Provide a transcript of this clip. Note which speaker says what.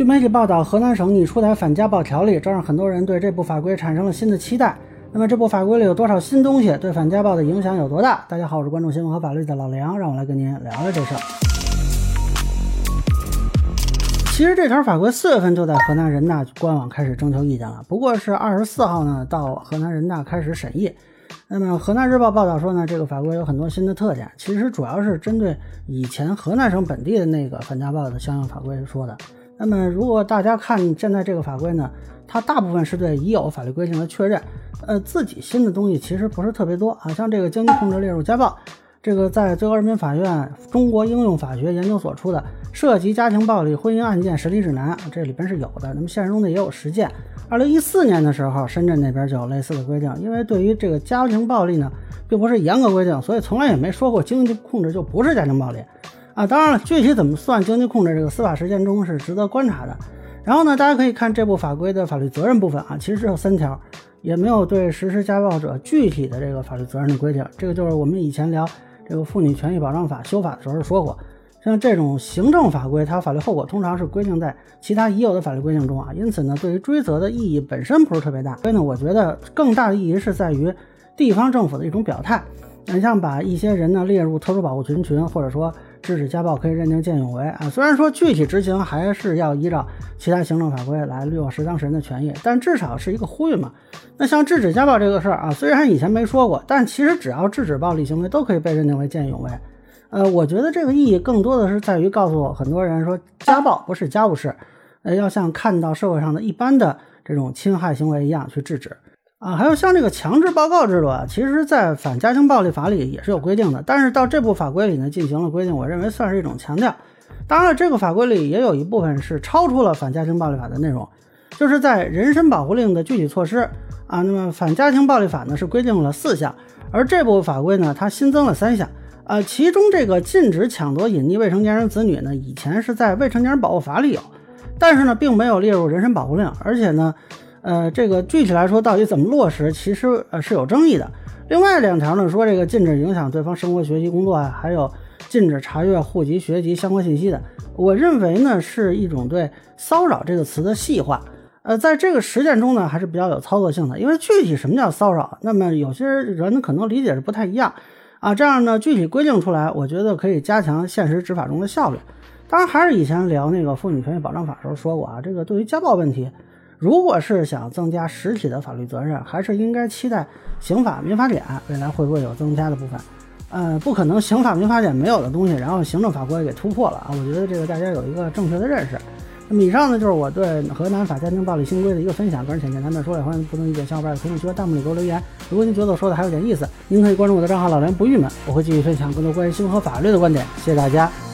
Speaker 1: 据媒体报道，河南省拟出台反家暴条例，这让很多人对这部法规产生了新的期待。那么，这部法规里有多少新东西？对反家暴的影响有多大？大家好，我是关注新闻和法律的老梁，让我来跟您聊聊这事儿。其实这条法规四月份就在河南人大官网开始征求意见了，不过是二十四号呢到河南人大开始审议。那么河南日报报道说呢，这个法规有很多新的特点，其实主要是针对以前河南省本地的那个反家暴的相应法规说的。那么如果大家看现在这个法规呢，它大部分是对已有法律规定的确认，呃，自己新的东西其实不是特别多啊。像这个经济控制列入家暴，这个在最高人民法院中国应用法学研究所出的。涉及家庭暴力婚姻案件审理指南，这里边是有的。那么现实中呢也有实践。二零一四年的时候，深圳那边就有类似的规定。因为对于这个家庭暴力呢，并不是严格规定，所以从来也没说过经济控制就不是家庭暴力啊。当然了，具体怎么算经济控制，这个司法实践中是值得观察的。然后呢，大家可以看这部法规的法律责任部分啊，其实只有三条，也没有对实施家暴者具体的这个法律责任的规定。这个就是我们以前聊这个妇女权益保障法修法的时候说过。像这种行政法规，它法律后果通常是规定在其他已有的法律规定中啊，因此呢，对于追责的意义本身不是特别大。所以呢，我觉得更大的意义是在于地方政府的一种表态。你像把一些人呢列入特殊保护群群，或者说制止家暴可以认定见义勇为啊。虽然说具体执行还是要依照其他行政法规来落实当事人的权益，但至少是一个呼吁嘛。那像制止家暴这个事儿啊，虽然以前没说过，但其实只要制止暴力行为，都可以被认定为见义勇为。呃，我觉得这个意义更多的是在于告诉很多人说，家暴不是家务事，呃，要像看到社会上的一般的这种侵害行为一样去制止啊。还有像这个强制报告制度啊，其实在反家庭暴力法里也是有规定的，但是到这部法规里呢进行了规定，我认为算是一种强调。当然了，这个法规里也有一部分是超出了反家庭暴力法的内容，就是在人身保护令的具体措施啊。那么反家庭暴力法呢是规定了四项，而这部法规呢它新增了三项。呃，其中这个禁止抢夺、隐匿未成年人子女呢，以前是在《未成年人保护法》里有，但是呢，并没有列入人身保护令，而且呢，呃，这个具体来说到底怎么落实，其实呃是有争议的。另外两条呢，说这个禁止影响对方生活、学习、工作啊，还有禁止查阅户籍、学籍相关信息的，我认为呢是一种对骚扰这个词的细化。呃，在这个实践中呢，还是比较有操作性的，因为具体什么叫骚扰，那么有些人可能理解是不太一样。啊，这样呢，具体规定出来，我觉得可以加强现实执法中的效率。当然，还是以前聊那个妇女权益保障法的时候说过啊，这个对于家暴问题，如果是想增加实体的法律责任，还是应该期待刑法、民法典未来会不会有增加的部分。呃，不可能刑法、民法典没有的东西，然后行政法规给突破了啊。我觉得这个大家有一个正确的认识。那么以上呢，就是我对河南法家庭暴力新规的一个分享，个人浅见难免说也，欢迎不同意见小伙伴在评论区和弹幕里给我留言。如果您觉得我说的还有点意思，您可以关注我的账号老梁不郁闷，我会继续分享更多关于新闻和法律的观点。谢谢大家。